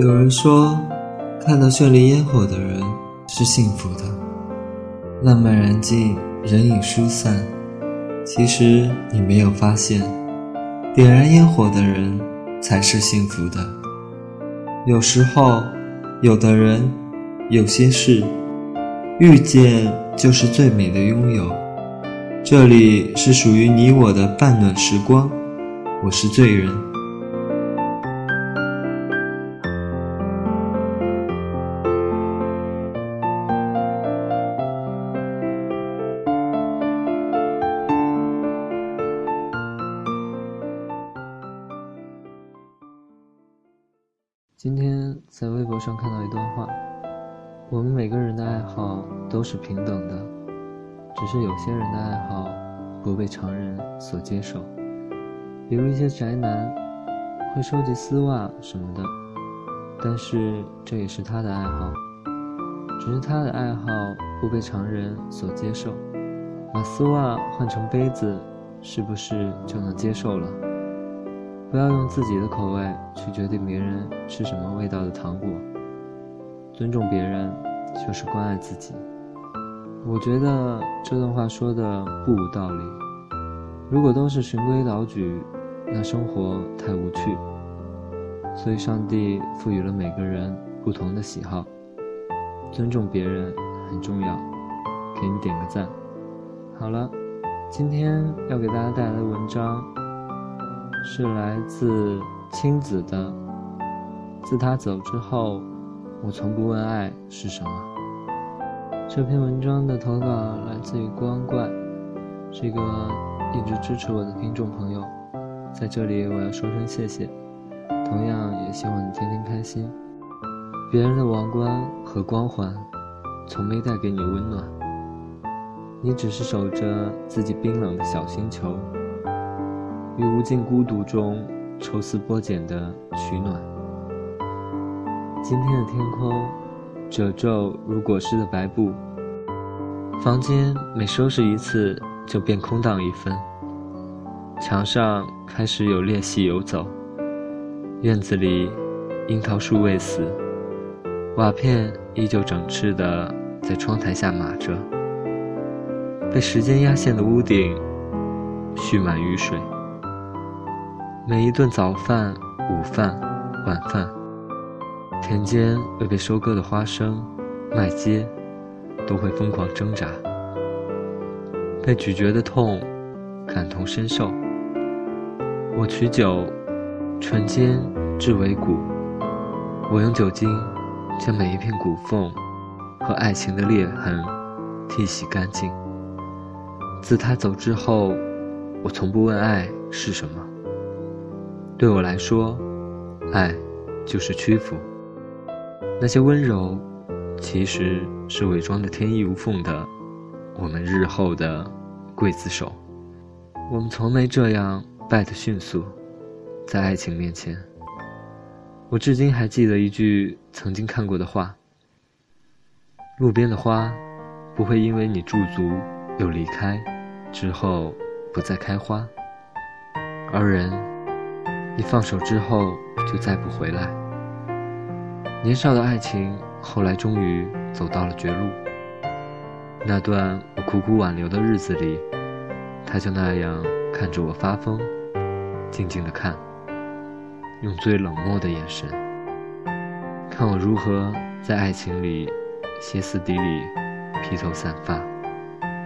有人说，看到绚丽烟火的人是幸福的。浪漫燃尽，人影疏散。其实你没有发现，点燃烟火的人才是幸福的。有时候，有的人，有些事，遇见就是最美的拥有。这里是属于你我的半暖时光，我是醉人。我们每个人的爱好都是平等的，只是有些人的爱好不被常人所接受。比如一些宅男会收集丝袜什么的，但是这也是他的爱好，只是他的爱好不被常人所接受。把丝袜换成杯子，是不是就能接受了？不要用自己的口味去决定别人吃什么味道的糖果。尊重别人，就是关爱自己。我觉得这段话说的不无道理。如果都是循规蹈矩，那生活太无趣。所以，上帝赋予了每个人不同的喜好，尊重别人很重要。给你点个赞。好了，今天要给大家带来的文章。是来自青子的。自他走之后，我从不问爱是什么。这篇文章的投稿来自于光怪，是一个一直支持我的听众朋友，在这里我要说声谢谢。同样也希望你天天开心。别人的王冠和光环，从没带给你温暖，你只是守着自己冰冷的小星球。于无尽孤独中抽丝剥茧的取暖。今天的天空褶皱如裹尸的白布，房间每收拾一次就变空荡一分。墙上开始有裂隙游走，院子里樱桃树未死，瓦片依旧整饬的在窗台下码着。被时间压线的屋顶蓄满雨水。每一顿早饭、午饭、晚饭，田间未被收割的花生、麦秸，都会疯狂挣扎。被咀嚼的痛，感同身受。我取酒，唇间至为骨。我用酒精，将每一片骨缝和爱情的裂痕剔洗干净。自他走之后，我从不问爱是什么。对我来说，爱就是屈服。那些温柔，其实是伪装的天衣无缝的我们日后的刽子手。我们从没这样败得迅速，在爱情面前。我至今还记得一句曾经看过的话：路边的花，不会因为你驻足又离开，之后不再开花，而人。你放手之后就再不回来。年少的爱情后来终于走到了绝路。那段我苦苦挽留的日子里，他就那样看着我发疯，静静的看，用最冷漠的眼神，看我如何在爱情里歇斯底里、披头散发、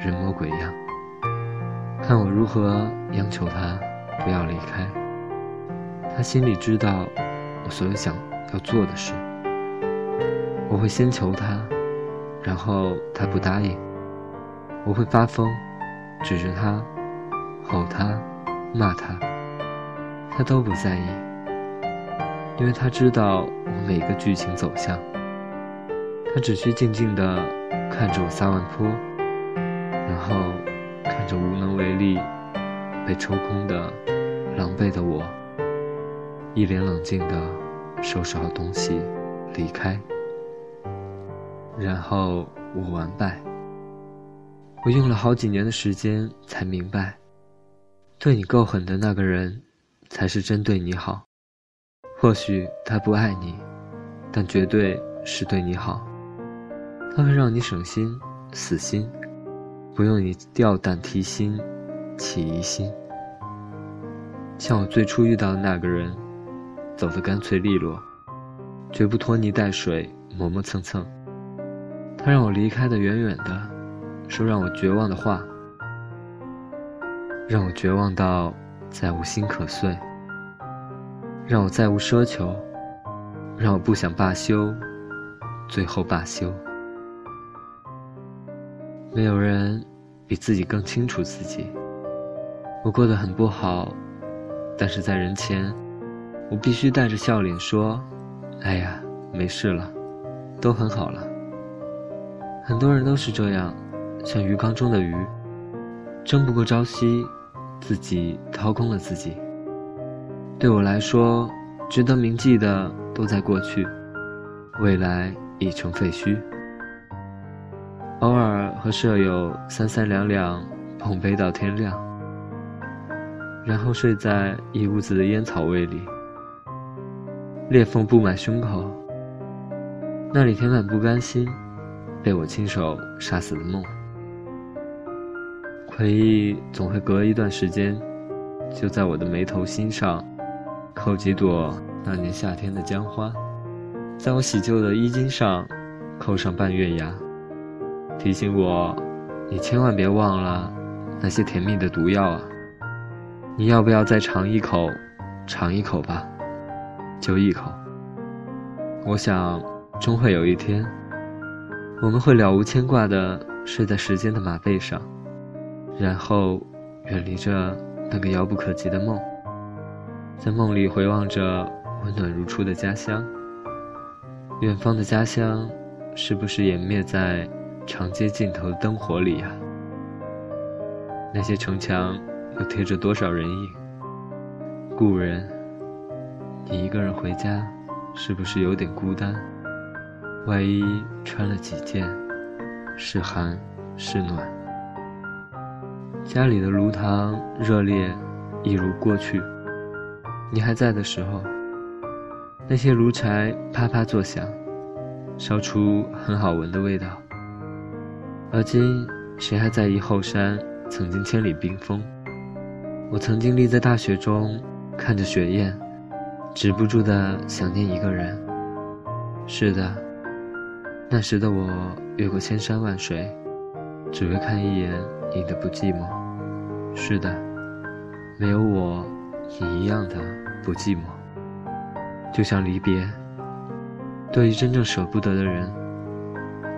人模鬼样，看我如何央求他不要离开。他心里知道我所有想要做的事，我会先求他，然后他不答应，我会发疯，指着他，吼他，骂他，他都不在意，因为他知道我每个剧情走向，他只需静静地看着我撒完泼，然后看着无能为力、被抽空的狼狈的我。一脸冷静地收拾好东西，离开。然后我完败。我用了好几年的时间才明白，对你够狠的那个人，才是真对你好。或许他不爱你，但绝对是对你好。他会让你省心、死心，不用你吊胆提心、起疑心。像我最初遇到的那个人，走得干脆利落，绝不拖泥带水、磨磨蹭蹭。他让我离开的远远的，说让我绝望的话，让我绝望到再无心可碎，让我再无奢求，让我不想罢休，最后罢休。没有人比自己更清楚自己。我过得很不好，但是在人前，我必须带着笑脸说：“哎呀，没事了，都很好了。”很多人都是这样，像鱼缸中的鱼，争不过朝夕，自己掏空了自己。对我来说，值得铭记的都在过去，未来已成废墟。偶尔和舍友三三两两碰杯到天亮，然后睡在一屋子的烟草味里，裂缝布满胸口，那里填满不甘心被我亲手杀死的梦。回忆总会隔一段时间，就在我的眉头心上扣几朵那年夏天的江花，在我洗旧的衣襟上扣上半月牙。提醒我，你千万别忘了那些甜蜜的毒药啊！你要不要再尝一口？尝一口吧，就一口。我想，终会有一天，我们会了无牵挂地睡在时间的马背上，然后远离着那个遥不可及的梦，在梦里回望着温暖如初的家乡。远方的家乡，是不是湮灭在？长街尽头的灯火里呀，那些城墙又贴着多少人影？故人，你一个人回家，是不是有点孤单？万一穿了几件，是寒是暖？家里的炉膛热烈，一如过去。你还在的时候，那些炉柴啪啪作响，烧出很好闻的味道。而今，谁还在意后山曾经千里冰封？我曾经立在大雪中，看着雪雁，止不住的想念一个人。是的，那时的我越过千山万水，只为看一眼你的不寂寞。是的，没有我，你一样的不寂寞。就像离别，对于真正舍不得的人，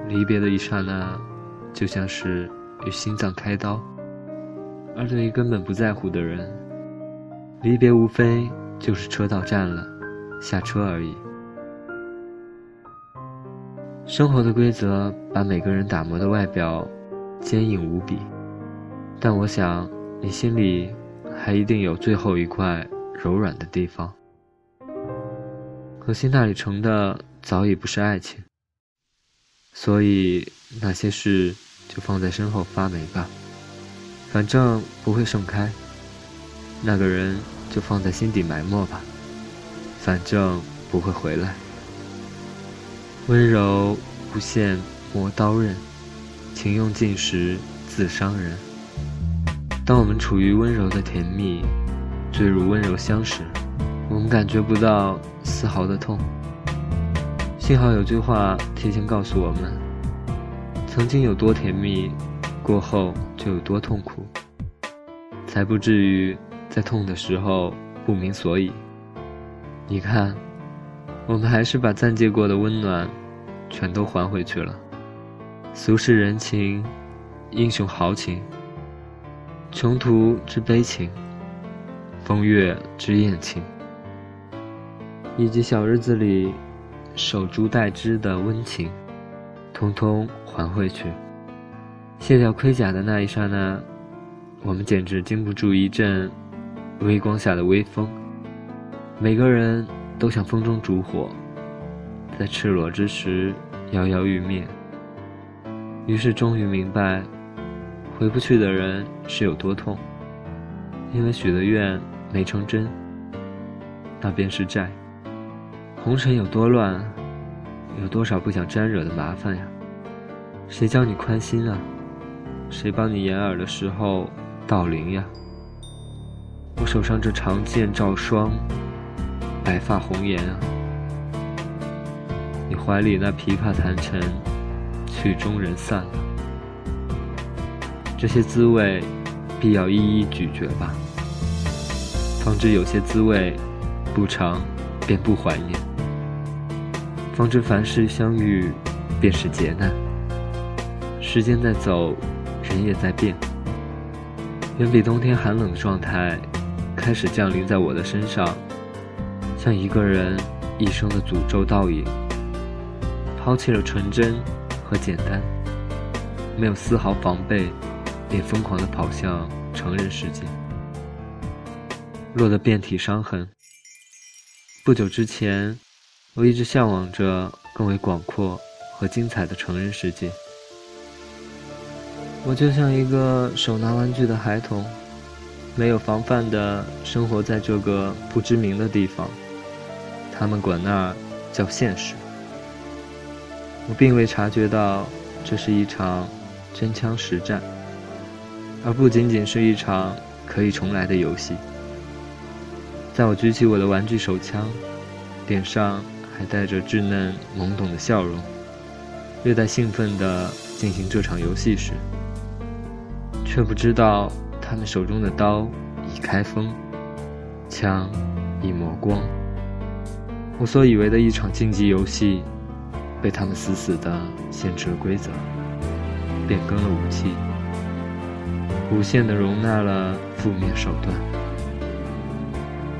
离别的一刹那。就像是与心脏开刀，而对于根本不在乎的人，离别无非就是车到站了，下车而已。生活的规则把每个人打磨的外表坚硬无比，但我想你心里还一定有最后一块柔软的地方。可惜那里盛的早已不是爱情，所以那些事。就放在身后发霉吧，反正不会盛开。那个人就放在心底埋没吧，反正不会回来。温柔无限磨刀刃，情用尽时自伤人。当我们处于温柔的甜蜜，坠入温柔乡时，我们感觉不到丝毫的痛。幸好有句话提前告诉我们。曾经有多甜蜜，过后就有多痛苦，才不至于在痛的时候不明所以。你看，我们还是把暂借过的温暖，全都还回去了。俗世人情，英雄豪情，穷途之悲情，风月之艳情，以及小日子里守株待枝的温情。通通还回去。卸掉盔甲的那一刹那，我们简直经不住一阵微光下的微风。每个人都像风中烛火，在赤裸之时摇摇欲灭。于是终于明白，回不去的人是有多痛。因为许的愿没成真，那便是债。红尘有多乱，有多少不想沾惹的麻烦呀？谁教你宽心啊？谁帮你掩耳的时候盗铃呀？我手上这长剑照霜，白发红颜啊！你怀里那琵琶弹成，曲终人散了。这些滋味，必要一一咀嚼吧，方知有些滋味，不尝便不怀念；方知凡事相遇，便是劫难。时间在走，人也在变，远比冬天寒冷的状态。开始降临在我的身上，像一个人一生的诅咒倒影。抛弃了纯真和简单，没有丝毫防备，便疯狂地跑向成人世界，落得遍体伤痕。不久之前，我一直向往着更为广阔和精彩的成人世界。我就像一个手拿玩具的孩童。没有防范的生活在这个不知名的地方，他们管那叫现实。我并未察觉到这是一场真枪实战，而不仅仅是一场可以重来的游戏。在我举起我的玩具手枪，脸上还带着稚嫩懵懂的笑容，略带兴奋地进行这场游戏时，却不知道。他们手中的刀已开锋，枪已磨光。我所以为的一场竞技游戏，被他们死死地限制了规则，变更了武器，无限地容纳了负面手段。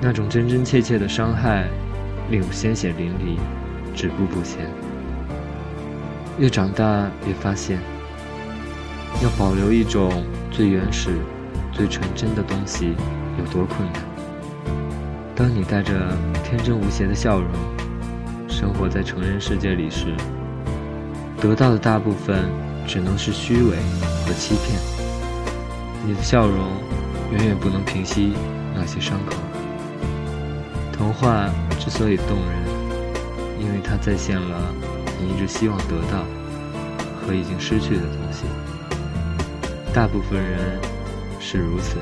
那种真真切切的伤害，令我鲜血淋漓，止步不前。越长大越发现，要保留一种最原始。最纯真的东西有多困难？当你带着天真无邪的笑容生活在成人世界里时，得到的大部分只能是虚伪和欺骗。你的笑容远远不能平息那些伤口。童话之所以动人，因为它再现了你一直希望得到和已经失去的东西。大部分人。是如此，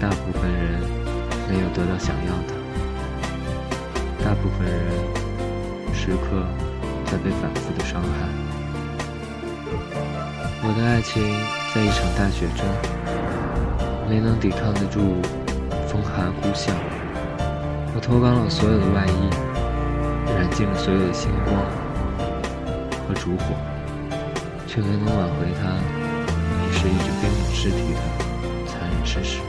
大部分人没有得到想要的，大部分人时刻在被反复的伤害。我的爱情在一场大雪中，没能抵抗得住风寒呼啸。我脱光了所有的外衣，燃尽了所有的星光和烛火，却没能挽回它。是一具冰冷尸体的残忍事实。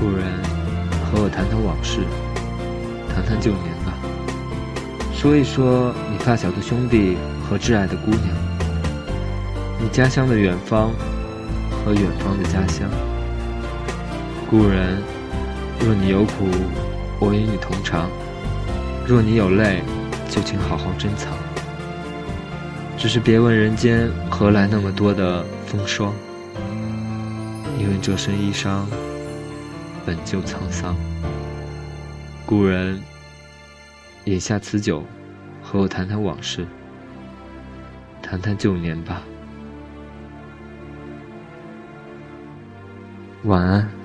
故人，和我谈谈往事，谈谈旧年吧。说一说你发小的兄弟和挚爱的姑娘，你家乡的远方和远方的家乡。故人，若你有苦，我与你同尝；若你有泪，就请好好珍藏。只是别问人间何来那么多的风霜，因为这身衣裳本就沧桑。古人，饮下此酒，和我谈谈往事，谈谈旧年吧。晚安。